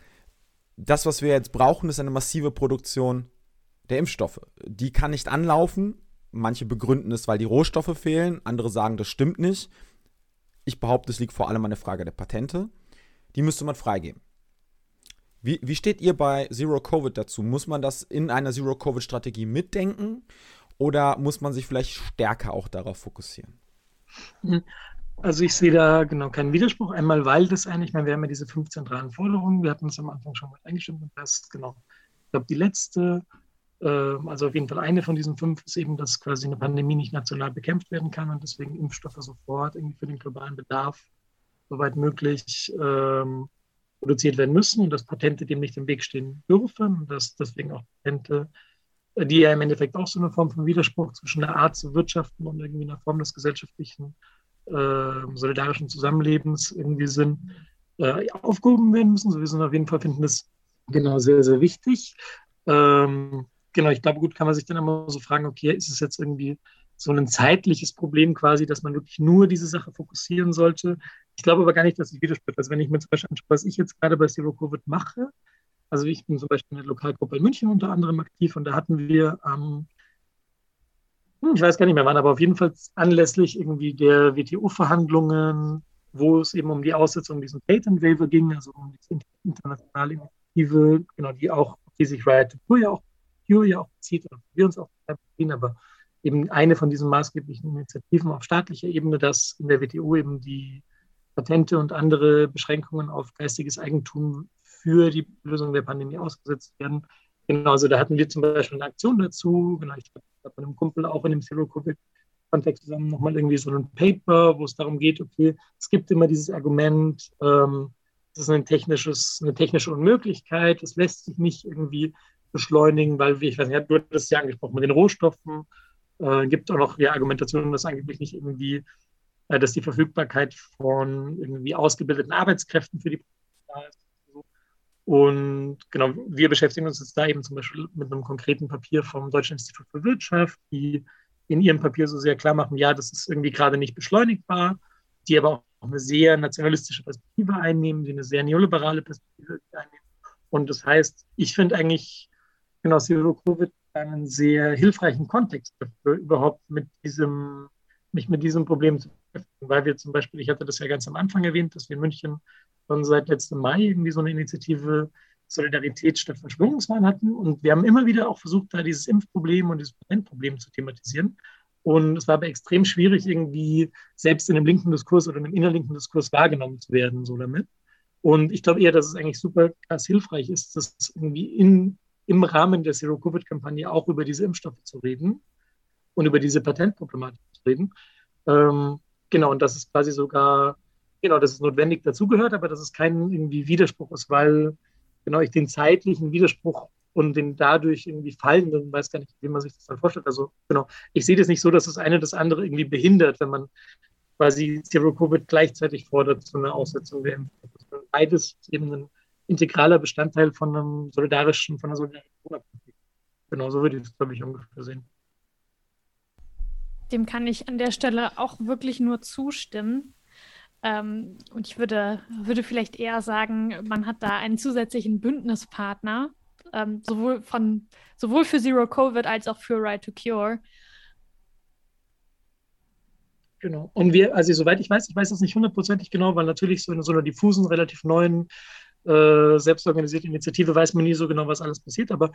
das, was wir jetzt brauchen, ist eine massive Produktion der Impfstoffe. Die kann nicht anlaufen. Manche begründen es, weil die Rohstoffe fehlen. Andere sagen, das stimmt nicht. Ich behaupte, es liegt vor allem an der Frage der Patente. Die müsste man freigeben. Wie, wie steht ihr bei Zero Covid dazu? Muss man das in einer Zero Covid Strategie mitdenken oder muss man sich vielleicht stärker auch darauf fokussieren? Also ich sehe da genau keinen Widerspruch. Einmal, weil das eigentlich, ich meine, wir haben ja diese fünf zentralen Forderungen, wir hatten uns am Anfang schon mal eingestimmt und das, genau, ich glaube, die letzte, äh, also auf jeden Fall eine von diesen fünf ist eben, dass quasi eine Pandemie nicht national bekämpft werden kann und deswegen Impfstoffe sofort irgendwie für den globalen Bedarf soweit möglich ähm, produziert werden müssen und dass Patente dem nicht im Weg stehen dürfen und dass deswegen auch Patente, äh, die ja im Endeffekt auch so eine Form von Widerspruch zwischen der Art zu wirtschaften und irgendwie einer Form des gesellschaftlichen, äh, solidarischen Zusammenlebens irgendwie sind, äh, aufgehoben werden müssen. So, wir sind auf jeden Fall finden das genau sehr, sehr wichtig. Ähm, genau, ich glaube, gut kann man sich dann immer so fragen, okay, ist es jetzt irgendwie so ein zeitliches Problem quasi, dass man wirklich nur diese Sache fokussieren sollte. Ich glaube aber gar nicht, dass ich widerspreche. Also wenn ich mir zum Beispiel anschaue, was ich jetzt gerade bei Zero Covid mache, also ich bin zum Beispiel in der Lokalgruppe in München unter anderem aktiv und da hatten wir ähm, ich weiß gar nicht mehr wann, aber auf jeden Fall anlässlich irgendwie der WTO-Verhandlungen, wo es eben um die Aussetzung dieses Patent Waiver ging, also um diese internationale Initiative, genau, die auch, die sich Riot to ja auch, ja auch bezieht, oder wir uns auch beziehen, aber eben eine von diesen maßgeblichen Initiativen auf staatlicher Ebene, dass in der WTO eben die Patente und andere Beschränkungen auf geistiges Eigentum für die Lösung der Pandemie ausgesetzt werden. Genau, also da hatten wir zum Beispiel eine Aktion dazu. Genau, ich habe mit einem Kumpel auch in dem Zero-Covid-Kontext zusammen nochmal irgendwie so ein Paper, wo es darum geht, okay, es gibt immer dieses Argument, ähm, das ist ein technisches, eine technische Unmöglichkeit, es lässt sich nicht irgendwie beschleunigen, weil, wir, ich weiß nicht, du hattest es ja angesprochen mit den Rohstoffen, äh, gibt auch noch die Argumentation, dass angeblich nicht irgendwie, äh, dass die Verfügbarkeit von irgendwie ausgebildeten Arbeitskräften für die da ist. Und genau, wir beschäftigen uns jetzt da eben zum Beispiel mit einem konkreten Papier vom Deutschen Institut für Wirtschaft, die in ihrem Papier so sehr klar machen, ja, das ist irgendwie gerade nicht beschleunigbar, die aber auch eine sehr nationalistische Perspektive einnehmen, die eine sehr neoliberale Perspektive einnehmen. Und das heißt, ich finde eigentlich, genau, Zero Covid einen sehr hilfreichen Kontext dafür, überhaupt mit diesem, mich mit diesem Problem zu beschäftigen, weil wir zum Beispiel, ich hatte das ja ganz am Anfang erwähnt, dass wir in München schon seit letztem Mai irgendwie so eine Initiative Solidarität statt Verschwörungswahn hatten. Und wir haben immer wieder auch versucht, da dieses Impfproblem und dieses Patentproblem zu thematisieren, Und es war aber extrem schwierig, irgendwie selbst in einem linken Diskurs oder einem innerlinken Diskurs wahrgenommen zu werden, so damit. Und ich glaube eher, dass es eigentlich super krass hilfreich ist, das irgendwie in, im Rahmen der Zero-Covid-Kampagne auch über diese Impfstoffe zu reden und über diese Patentproblematik zu reden. Ähm, genau, und dass es quasi sogar, genau, dass es notwendig dazugehört, aber dass es kein irgendwie Widerspruch ist, weil genau ich den zeitlichen Widerspruch und den dadurch irgendwie fallenden, weiß gar nicht, wie man sich das dann vorstellt. Also genau, ich sehe das nicht so, dass das eine das andere irgendwie behindert, wenn man quasi Zero-Covid gleichzeitig fordert zu einer Aussetzung der Impfstoffe. Beides eben ein integraler Bestandteil von einem solidarischen, von einer solidarischen Corona-Politik. Genau, so würde ich es, glaube ich, ungefähr sehen. Dem kann ich an der Stelle auch wirklich nur zustimmen. Ähm, und ich würde, würde vielleicht eher sagen, man hat da einen zusätzlichen Bündnispartner, ähm, sowohl, von, sowohl für Zero Covid als auch für Right to Cure. Genau. Und wir, also soweit ich weiß, ich weiß das nicht hundertprozentig genau, weil natürlich so in so einer diffusen, relativ neuen, äh, selbstorganisierten Initiative weiß man nie so genau, was alles passiert. Aber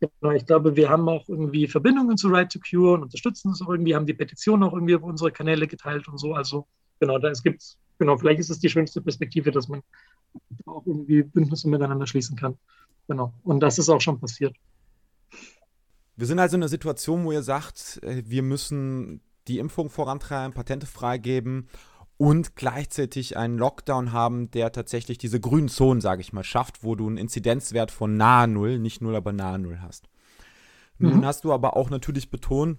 genau, ich glaube, wir haben auch irgendwie Verbindungen zu Right to Cure und unterstützen es irgendwie, haben die Petition auch irgendwie auf unsere Kanäle geteilt und so. Also genau, da es gibt, genau, vielleicht ist es die schönste Perspektive, dass man auch irgendwie Bündnisse miteinander schließen kann. Genau. Und das ist auch schon passiert. Wir sind also in einer Situation, wo ihr sagt, äh, wir müssen die Impfung vorantreiben, Patente freigeben und gleichzeitig einen Lockdown haben, der tatsächlich diese grünen Zonen, sage ich mal, schafft, wo du einen Inzidenzwert von nahe Null, nicht Null, aber nahe Null hast. Mhm. Nun hast du aber auch natürlich betont,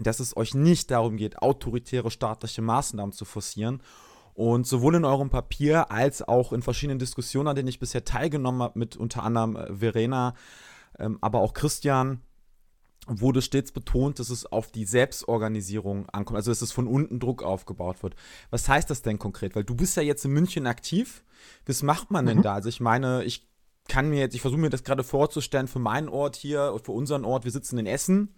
dass es euch nicht darum geht, autoritäre staatliche Maßnahmen zu forcieren. Und sowohl in eurem Papier als auch in verschiedenen Diskussionen, an denen ich bisher teilgenommen habe, mit unter anderem äh, Verena, ähm, aber auch Christian, wurde stets betont, dass es auf die Selbstorganisierung ankommt, also dass es von unten Druck aufgebaut wird. Was heißt das denn konkret? Weil du bist ja jetzt in München aktiv. Was macht man denn mhm. da? Also ich meine, ich kann mir jetzt, ich versuche mir das gerade vorzustellen für meinen Ort hier und für unseren Ort. Wir sitzen in Essen.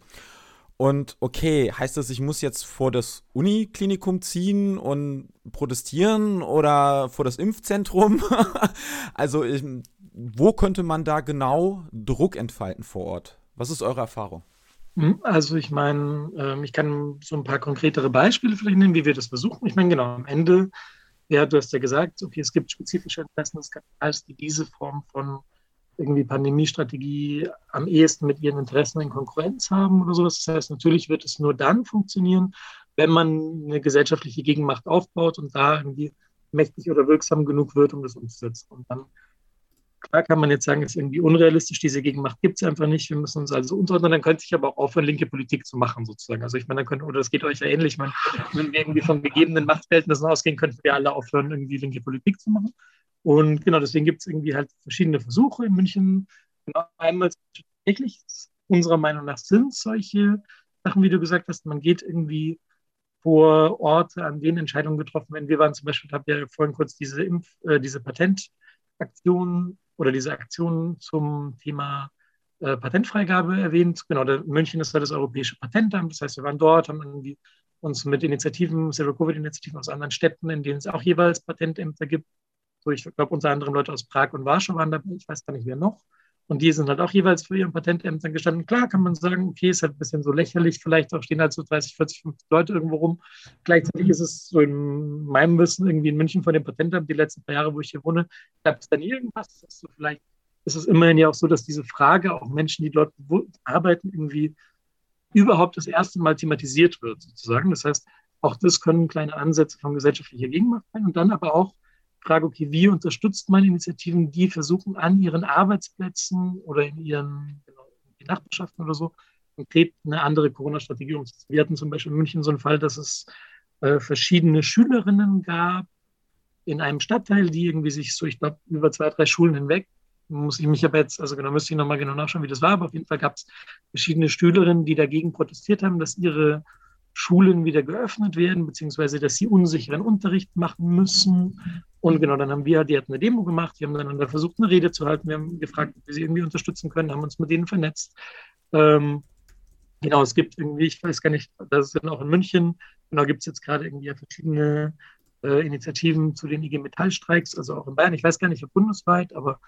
Und okay, heißt das, ich muss jetzt vor das Uniklinikum ziehen und protestieren oder vor das Impfzentrum? <laughs> also, wo könnte man da genau Druck entfalten vor Ort? Was ist eure Erfahrung? Hm, also ich meine, ähm, ich kann so ein paar konkretere Beispiele vielleicht nennen, wie wir das versuchen. Ich meine, genau, am Ende, ja, du hast ja gesagt, okay, es gibt spezifische Interessen des Kapitals, die diese Form von irgendwie Pandemiestrategie am ehesten mit ihren Interessen in Konkurrenz haben oder sowas. Das heißt, natürlich wird es nur dann funktionieren, wenn man eine gesellschaftliche Gegenmacht aufbaut und da irgendwie mächtig oder wirksam genug wird, um das umzusetzen. Und dann Klar kann man jetzt sagen, ist irgendwie unrealistisch, diese Gegenmacht gibt es einfach nicht, wir müssen uns also unterordnen, dann könnte sich aber auch aufhören, linke Politik zu machen, sozusagen. Also ich meine, dann könnte, oder das geht euch ja ähnlich, meine, wenn wir irgendwie von gegebenen Machtverhältnissen ausgehen, könnten wir alle aufhören, irgendwie linke Politik zu machen. Und genau, deswegen gibt es irgendwie halt verschiedene Versuche in München. Genau, einmal tatsächlich, unserer Meinung nach sind solche Sachen, wie du gesagt hast, man geht irgendwie vor Orte, an denen Entscheidungen getroffen werden. Wir waren zum Beispiel, habe ja vorhin kurz diese Impf, äh, diese Patentaktion oder diese Aktion zum Thema äh, Patentfreigabe erwähnt. Genau, der München ist ja das Europäische Patentamt. Das heißt, wir waren dort, haben irgendwie uns mit Initiativen, Zero-Covid-Initiativen aus anderen Städten, in denen es auch jeweils Patentämter gibt. So, ich glaube, unter anderem Leute aus Prag und Warschau waren dabei. Ich weiß gar nicht, wer noch. Und die sind halt auch jeweils für ihren Patentämtern gestanden. Klar kann man sagen, okay, ist halt ein bisschen so lächerlich, vielleicht auch stehen halt so 30, 40, 50 Leute irgendwo rum. Gleichzeitig ist es so in meinem Wissen irgendwie in München von dem Patentamt, die letzten paar Jahre, wo ich hier wohne, gab es dann irgendwas, das so vielleicht ist es immerhin ja auch so, dass diese Frage auch Menschen, die dort arbeiten, irgendwie überhaupt das erste Mal thematisiert wird, sozusagen. Das heißt, auch das können kleine Ansätze von gesellschaftlicher Gegenmacht sein und dann aber auch Frage, okay, wie unterstützt man Initiativen, die versuchen, an ihren Arbeitsplätzen oder in ihren genau, in Nachbarschaften oder so konkret eine andere Corona-Strategie umzusetzen. Wir hatten zum Beispiel in München so einen Fall, dass es äh, verschiedene Schülerinnen gab in einem Stadtteil, die irgendwie sich so, ich glaube, über zwei, drei Schulen hinweg, muss ich mich aber jetzt, also genau, müsste ich nochmal genau nachschauen, wie das war, aber auf jeden Fall gab es verschiedene Schülerinnen, die dagegen protestiert haben, dass ihre Schulen wieder geöffnet werden, beziehungsweise dass sie unsicheren Unterricht machen müssen. Und genau, dann haben wir, die hatten eine Demo gemacht, die haben dann versucht, eine Rede zu halten. Wir haben gefragt, ob wir sie irgendwie unterstützen können, haben uns mit denen vernetzt. Ähm, genau, es gibt irgendwie, ich weiß gar nicht, das ist dann auch in München, genau, gibt es jetzt gerade irgendwie verschiedene äh, Initiativen zu den IG Metallstreiks, also auch in Bayern. Ich weiß gar nicht, ob bundesweit, aber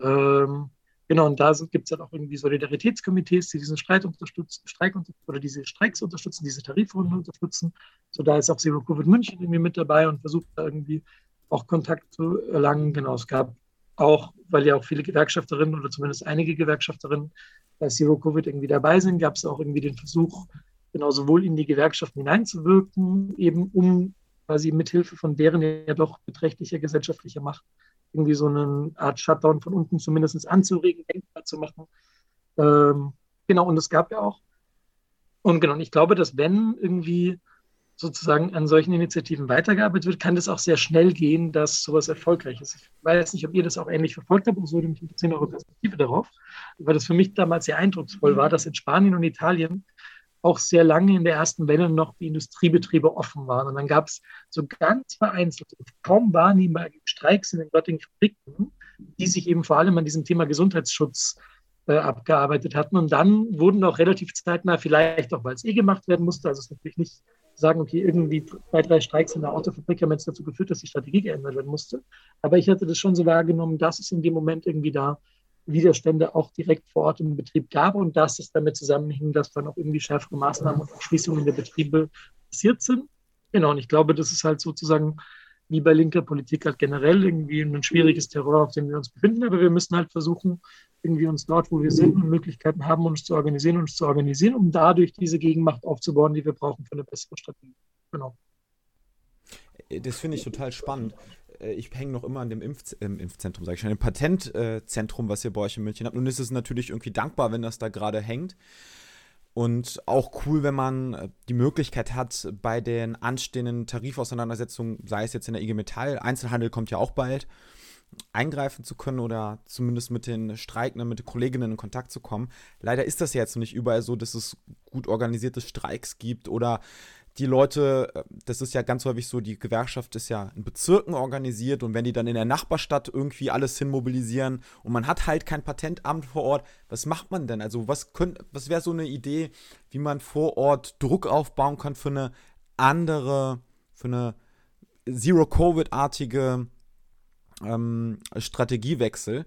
ähm, Genau, und da gibt es halt auch irgendwie Solidaritätskomitees, die diesen Streit unterstützen, Streik oder diese Streiks unterstützen, diese Tarifrunden unterstützen. So, da ist auch Zero Covid München irgendwie mit dabei und versucht da irgendwie auch Kontakt zu erlangen. Genau, es gab auch, weil ja auch viele Gewerkschafterinnen oder zumindest einige Gewerkschafterinnen bei Zero Covid irgendwie dabei sind, gab es auch irgendwie den Versuch, genau sowohl in die Gewerkschaften hineinzuwirken, eben um quasi mithilfe von deren ja doch beträchtlicher gesellschaftlicher Macht irgendwie so eine Art Shutdown von unten zumindest anzuregen, denkbar zu machen. Ähm, genau, und es gab ja auch, und genau, und ich glaube, dass wenn irgendwie sozusagen an solchen Initiativen weitergearbeitet wird, kann das auch sehr schnell gehen, dass sowas erfolgreich ist. Ich weiß nicht, ob ihr das auch ähnlich verfolgt habt, und so würde mich interessieren, eure Perspektive darauf, weil das für mich damals sehr eindrucksvoll war, dass in Spanien und Italien auch sehr lange in der ersten Welle noch die Industriebetriebe offen waren. Und dann gab es so ganz vereinzelt, kaum wahrnehmbare Streiks in den dortigen Fabriken, die sich eben vor allem an diesem Thema Gesundheitsschutz äh, abgearbeitet hatten. Und dann wurden auch relativ zeitnah, vielleicht auch, weil es eh gemacht werden musste, also es ist natürlich nicht sagen, okay, irgendwie zwei, drei Streiks in der Autofabrik haben jetzt dazu geführt, dass die Strategie geändert werden musste. Aber ich hatte das schon so wahrgenommen, dass es in dem Moment irgendwie da Widerstände auch direkt vor Ort im Betrieb gab und dass es damit zusammenhing, dass dann auch irgendwie schärfere Maßnahmen und Schließungen der Betriebe passiert sind. Genau, und ich glaube, das ist halt sozusagen wie bei linker Politik halt generell irgendwie ein schwieriges Terror, auf dem wir uns befinden. Aber wir müssen halt versuchen, irgendwie uns dort, wo wir sind und Möglichkeiten haben, uns zu organisieren, uns zu organisieren, um dadurch diese Gegenmacht aufzubauen, die wir brauchen für eine bessere Strategie. Genau. Das finde ich total spannend. Äh, ich hänge noch immer an dem Impf äh, Impfzentrum, sage ich schon, dem Patentzentrum, was ihr bei euch in München habt. Nun ist es natürlich irgendwie dankbar, wenn das da gerade hängt. Und auch cool, wenn man äh, die Möglichkeit hat, bei den anstehenden Tarifauseinandersetzungen, sei es jetzt in der IG Metall, Einzelhandel kommt ja auch bald, eingreifen zu können oder zumindest mit den Streikenden, mit den Kolleginnen in Kontakt zu kommen. Leider ist das ja jetzt nicht überall so, dass es gut organisierte Streiks gibt oder die Leute, äh, das ist ja ganz häufig so, die Gewerkschaft ist ja in Bezirken organisiert und wenn die dann in der Nachbarstadt irgendwie alles hinmobilisieren und man hat halt kein Patentamt vor Ort, was macht man denn? Also was, was wäre so eine Idee, wie man vor Ort Druck aufbauen kann für eine andere, für eine Zero-Covid-artige ähm, Strategiewechsel?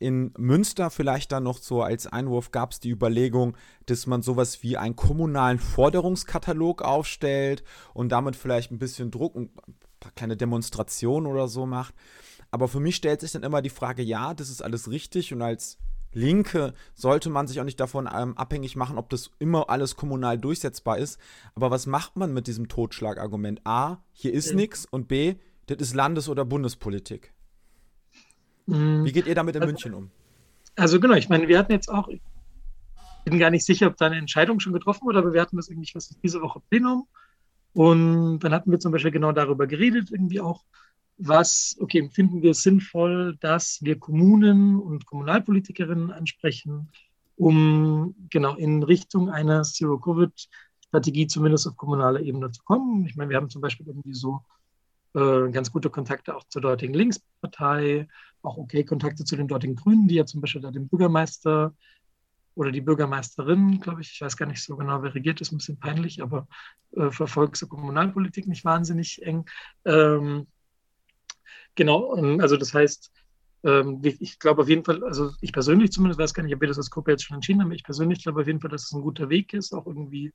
In Münster vielleicht dann noch so als Einwurf gab es die Überlegung, dass man sowas wie einen kommunalen Forderungskatalog aufstellt und damit vielleicht ein bisschen Druck und ein paar kleine Demonstrationen oder so macht. Aber für mich stellt sich dann immer die Frage, ja, das ist alles richtig und als Linke sollte man sich auch nicht davon ähm, abhängig machen, ob das immer alles kommunal durchsetzbar ist. Aber was macht man mit diesem Totschlagargument? A, hier ist nichts und B, das ist Landes- oder Bundespolitik. Mhm. Wie geht ihr damit in also, München um? Also genau, ich meine, wir hatten jetzt auch, ich bin gar nicht sicher, ob da eine Entscheidung schon getroffen wurde, aber wir hatten das irgendwie was diese Woche Plenum. Und dann hatten wir zum Beispiel genau darüber geredet, irgendwie auch, was, okay, finden wir es sinnvoll, dass wir Kommunen und Kommunalpolitikerinnen ansprechen, um genau in Richtung einer Zero-Covid-Strategie zumindest auf kommunaler Ebene zu kommen. Ich meine, wir haben zum Beispiel irgendwie so äh, ganz gute Kontakte auch zur dortigen Linkspartei, auch okay Kontakte zu den dortigen Grünen, die ja zum Beispiel da den Bürgermeister oder die Bürgermeisterin, glaube ich, ich weiß gar nicht so genau, wer regiert, ist ein bisschen peinlich, aber äh, verfolgt so Kommunalpolitik nicht wahnsinnig eng. Ähm, genau, also das heißt, ähm, ich glaube auf jeden Fall, also ich persönlich zumindest weiß gar nicht, ob wir das als Gruppe jetzt schon entschieden haben, ich persönlich glaube auf jeden Fall, dass es ein guter Weg ist, auch irgendwie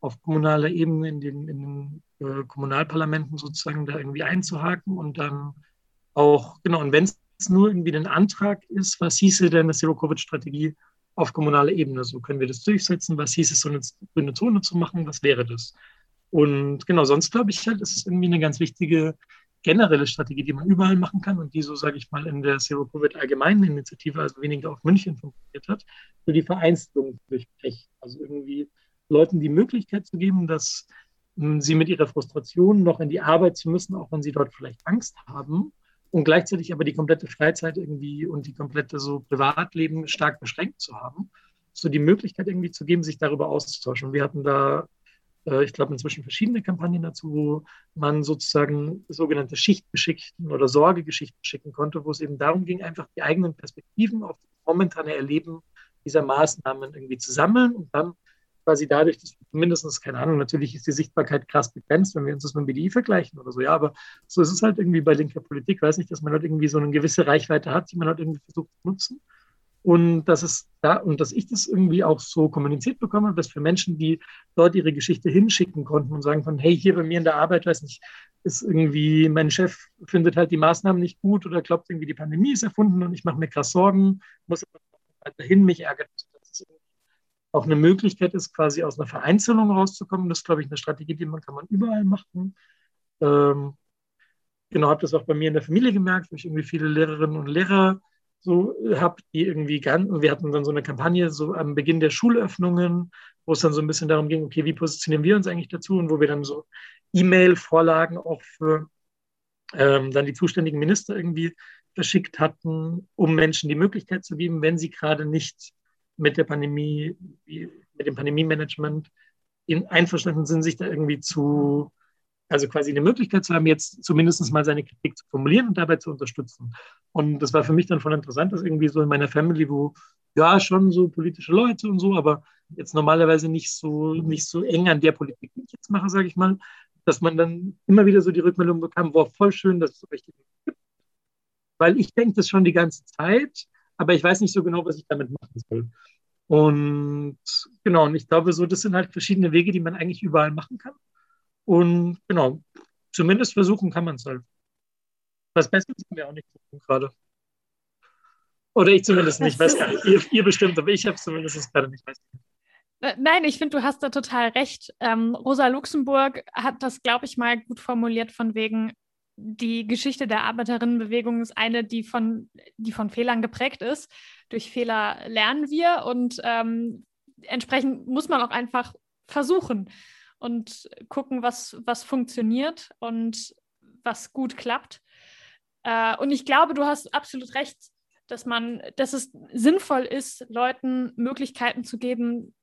auf kommunaler Ebene in den, in den äh, Kommunalparlamenten sozusagen da irgendwie einzuhaken und dann auch, genau, und wenn es nur irgendwie ein Antrag ist, was hieße denn eine Zero-Covid-Strategie auf kommunaler Ebene? So können wir das durchsetzen. Was hieß es, so eine grüne Zone zu machen? Was wäre das? Und genau, sonst glaube ich halt, es ist irgendwie eine ganz wichtige generelle Strategie, die man überall machen kann und die so, sage ich mal, in der Zero-Covid allgemeinen Initiative, also weniger auf München funktioniert hat, für die Vereinzelung durchbrechen. Also irgendwie Leuten die Möglichkeit zu geben, dass hm, sie mit ihrer Frustration noch in die Arbeit zu müssen, auch wenn sie dort vielleicht Angst haben und gleichzeitig aber die komplette Freizeit irgendwie und die komplette so Privatleben stark beschränkt zu haben, so die Möglichkeit irgendwie zu geben, sich darüber auszutauschen. Wir hatten da, äh, ich glaube, inzwischen verschiedene Kampagnen dazu, wo man sozusagen sogenannte Schichtgeschichten oder Sorgegeschichten schicken konnte, wo es eben darum ging, einfach die eigenen Perspektiven auf das momentane Erleben dieser Maßnahmen irgendwie zu sammeln und dann quasi dadurch, dass mindestens, keine Ahnung, natürlich ist die Sichtbarkeit krass begrenzt, wenn wir uns das mit dem BDI vergleichen oder so, ja, aber so ist es halt irgendwie bei linker Politik, weiß nicht, dass man halt irgendwie so eine gewisse Reichweite hat, die man halt irgendwie versucht zu nutzen. Und dass es da, und dass ich das irgendwie auch so kommuniziert bekomme, dass für Menschen, die dort ihre Geschichte hinschicken konnten und sagen von, hey, hier bei mir in der Arbeit, weiß nicht, ist irgendwie, mein Chef findet halt die Maßnahmen nicht gut oder glaubt irgendwie, die Pandemie ist erfunden und ich mache mir krass Sorgen, muss weiterhin mich es auch eine Möglichkeit ist, quasi aus einer Vereinzelung rauszukommen. Das ist, glaube ich, eine Strategie, die man kann man überall machen. Ähm, genau, habe das auch bei mir in der Familie gemerkt, wo ich irgendwie viele Lehrerinnen und Lehrer so habe, die irgendwie ganz, wir hatten dann so eine Kampagne so am Beginn der Schulöffnungen, wo es dann so ein bisschen darum ging, okay, wie positionieren wir uns eigentlich dazu und wo wir dann so E-Mail-Vorlagen auch für ähm, dann die zuständigen Minister irgendwie verschickt hatten, um Menschen die Möglichkeit zu geben, wenn sie gerade nicht mit der Pandemie, mit dem Pandemie-Management einverstanden sind, sich da irgendwie zu also quasi eine Möglichkeit zu haben, jetzt zumindest mal seine Kritik zu formulieren und dabei zu unterstützen. Und das war für mich dann voll interessant, dass irgendwie so in meiner Family, wo ja schon so politische Leute und so, aber jetzt normalerweise nicht so, nicht so eng an der Politik, die ich jetzt mache, sage ich mal, dass man dann immer wieder so die Rückmeldung bekam, war voll schön, dass es so richtig gibt. Weil ich denke das schon die ganze Zeit, aber ich weiß nicht so genau, was ich damit machen soll. Und genau, und ich glaube, so, das sind halt verschiedene Wege, die man eigentlich überall machen kann. Und genau, zumindest versuchen kann man es halt. Was Besseres sind wir auch nicht gerade. Oder ich zumindest nicht, weiß gar nicht. Ihr, ihr bestimmt, aber ich habe es zumindest gerade nicht. Weiß äh, Nein, ich finde, du hast da total recht. Ähm, Rosa Luxemburg hat das, glaube ich, mal gut formuliert, von wegen, die Geschichte der Arbeiterinnenbewegung ist eine, die von, die von Fehlern geprägt ist. Durch Fehler lernen wir und ähm, entsprechend muss man auch einfach versuchen und gucken, was, was funktioniert und was gut klappt. Äh, und ich glaube, du hast absolut recht, dass man, dass es sinnvoll ist, Leuten Möglichkeiten zu geben,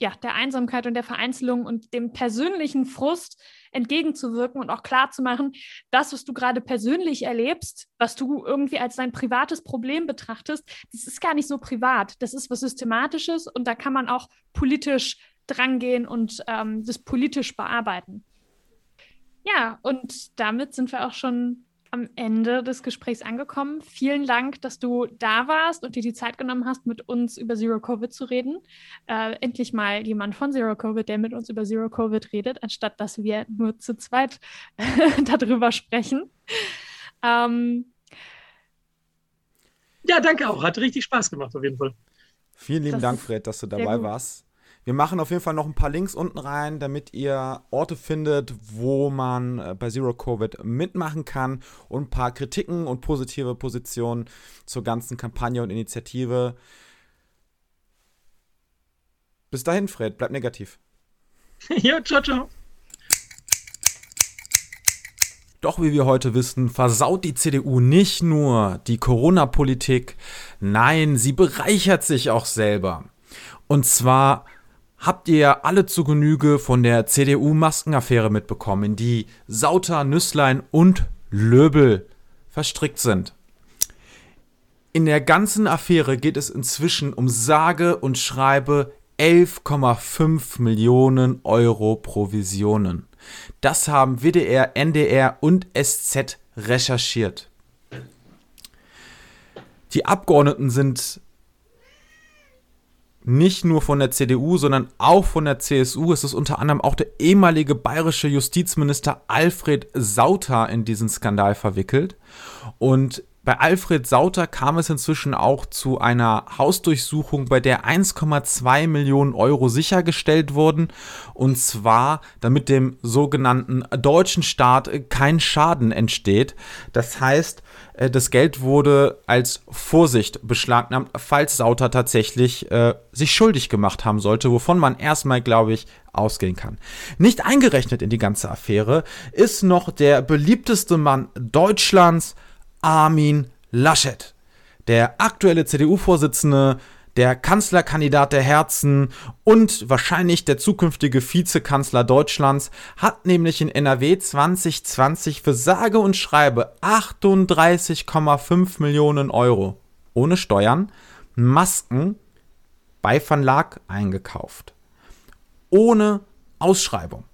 ja, der Einsamkeit und der Vereinzelung und dem persönlichen Frust entgegenzuwirken und auch klarzumachen, das, was du gerade persönlich erlebst, was du irgendwie als dein privates Problem betrachtest, das ist gar nicht so privat. Das ist was Systematisches und da kann man auch politisch drangehen und ähm, das politisch bearbeiten. Ja, und damit sind wir auch schon am Ende des Gesprächs angekommen. Vielen Dank, dass du da warst und dir die Zeit genommen hast, mit uns über Zero Covid zu reden. Äh, endlich mal jemand von Zero Covid, der mit uns über Zero Covid redet, anstatt dass wir nur zu zweit <laughs> darüber sprechen. Ähm, ja, danke auch. Hat richtig Spaß gemacht, auf jeden Fall. Vielen lieben Dank, Fred, dass du dabei warst. Wir machen auf jeden Fall noch ein paar Links unten rein, damit ihr Orte findet, wo man äh, bei Zero Covid mitmachen kann und ein paar Kritiken und positive Positionen zur ganzen Kampagne und Initiative. Bis dahin, Fred, bleib negativ. <laughs> ja, ciao, ciao. Doch wie wir heute wissen, versaut die CDU nicht nur die Corona-Politik, nein, sie bereichert sich auch selber. Und zwar habt ihr alle zu Genüge von der CDU-Maskenaffäre mitbekommen, in die Sauter, Nüsslein und Löbel verstrickt sind. In der ganzen Affäre geht es inzwischen um sage und schreibe 11,5 Millionen Euro Provisionen. Das haben WDR, NDR und SZ recherchiert. Die Abgeordneten sind nicht nur von der CDU, sondern auch von der CSU. Es ist unter anderem auch der ehemalige bayerische Justizminister Alfred Sauter in diesen Skandal verwickelt. Und bei Alfred Sauter kam es inzwischen auch zu einer Hausdurchsuchung, bei der 1,2 Millionen Euro sichergestellt wurden. Und zwar, damit dem sogenannten deutschen Staat kein Schaden entsteht. Das heißt, äh, das Geld wurde als Vorsicht beschlagnahmt, falls Sauter tatsächlich äh, sich schuldig gemacht haben sollte, wovon man erstmal, glaube ich, ausgehen kann. Nicht eingerechnet in die ganze Affäre ist noch der beliebteste Mann Deutschlands, Armin Laschet. Der aktuelle CDU-Vorsitzende, der Kanzlerkandidat der Herzen und wahrscheinlich der zukünftige Vizekanzler Deutschlands hat nämlich in NRW 2020 für sage und schreibe 38,5 Millionen Euro ohne Steuern Masken bei Laak eingekauft. Ohne Ausschreibung.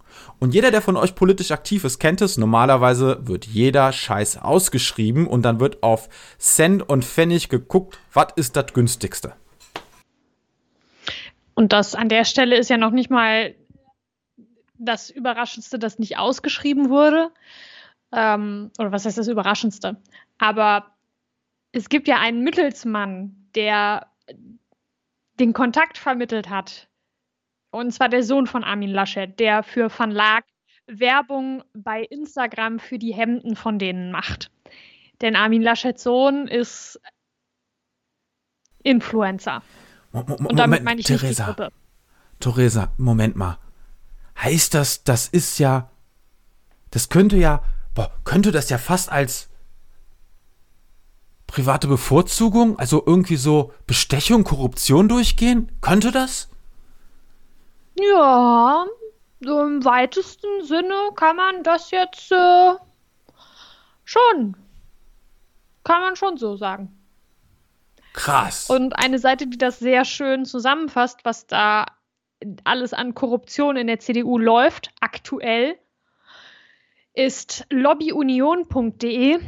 Und jeder, der von euch politisch aktiv ist, kennt es. Normalerweise wird jeder Scheiß ausgeschrieben und dann wird auf Cent und Pfennig geguckt, was ist das günstigste. Und das an der Stelle ist ja noch nicht mal das Überraschendste, das nicht ausgeschrieben wurde. Ähm, oder was heißt das Überraschendste? Aber es gibt ja einen Mittelsmann, der den Kontakt vermittelt hat. Und zwar der Sohn von Armin Laschet, der für Van Laak Werbung bei Instagram für die Hemden von denen macht. Denn Armin Laschets Sohn ist Influencer. Mo Mo Und damit meine ich Theresa, nicht. Theresa, Moment mal. Heißt das, das ist ja, das könnte ja, boah, könnte das ja fast als private Bevorzugung, also irgendwie so Bestechung, Korruption durchgehen? Könnte das? Ja, so im weitesten Sinne kann man das jetzt äh, schon. Kann man schon so sagen. Krass. Und eine Seite, die das sehr schön zusammenfasst, was da alles an Korruption in der CDU läuft, aktuell, ist lobbyunion.de.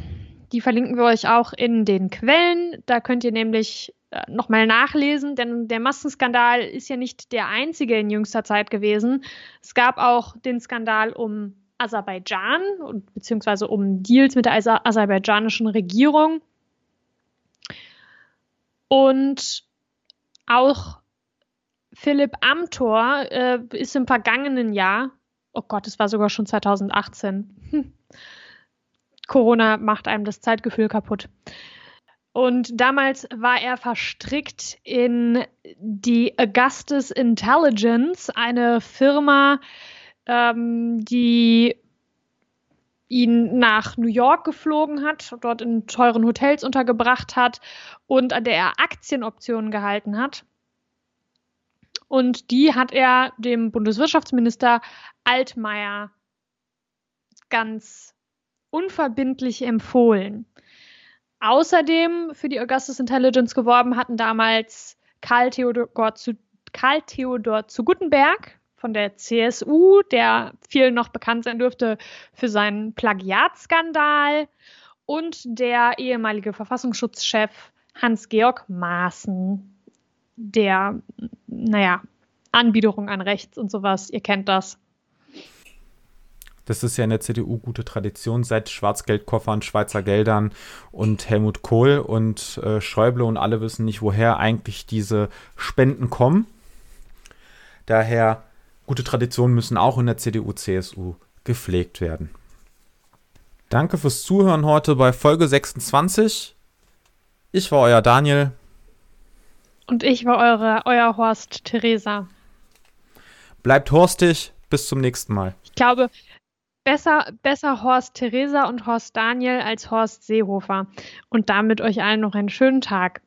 Die verlinken wir euch auch in den Quellen. Da könnt ihr nämlich nochmal nachlesen, denn der Massenskandal ist ja nicht der einzige in jüngster Zeit gewesen. Es gab auch den Skandal um Aserbaidschan und beziehungsweise um Deals mit der aser aserbaidschanischen Regierung. Und auch Philipp Amthor äh, ist im vergangenen Jahr, oh Gott, es war sogar schon 2018. Hm. Corona macht einem das Zeitgefühl kaputt. Und damals war er verstrickt in die Augustus Intelligence, eine Firma, ähm, die ihn nach New York geflogen hat, dort in teuren Hotels untergebracht hat und an der er Aktienoptionen gehalten hat. Und die hat er dem Bundeswirtschaftsminister Altmaier ganz unverbindlich empfohlen. Außerdem für die Augustus Intelligence geworben hatten damals Karl Theodor zu, Karl Theodor zu Gutenberg von der CSU, der vielen noch bekannt sein dürfte für seinen Plagiatskandal, und der ehemalige Verfassungsschutzchef Hans-Georg Maaßen, der, naja, Anbiederung an Rechts und sowas, ihr kennt das. Das ist ja in der CDU gute Tradition seit Schwarzgeldkoffern, Schweizer Geldern und Helmut Kohl und äh, Schäuble und alle wissen nicht, woher eigentlich diese Spenden kommen. Daher gute Traditionen müssen auch in der CDU, CSU gepflegt werden. Danke fürs Zuhören heute bei Folge 26. Ich war euer Daniel. Und ich war eure, euer Horst Theresa. Bleibt horstig. Bis zum nächsten Mal. Ich glaube, besser, besser Horst Theresa und Horst Daniel als Horst Seehofer. Und damit euch allen noch einen schönen Tag.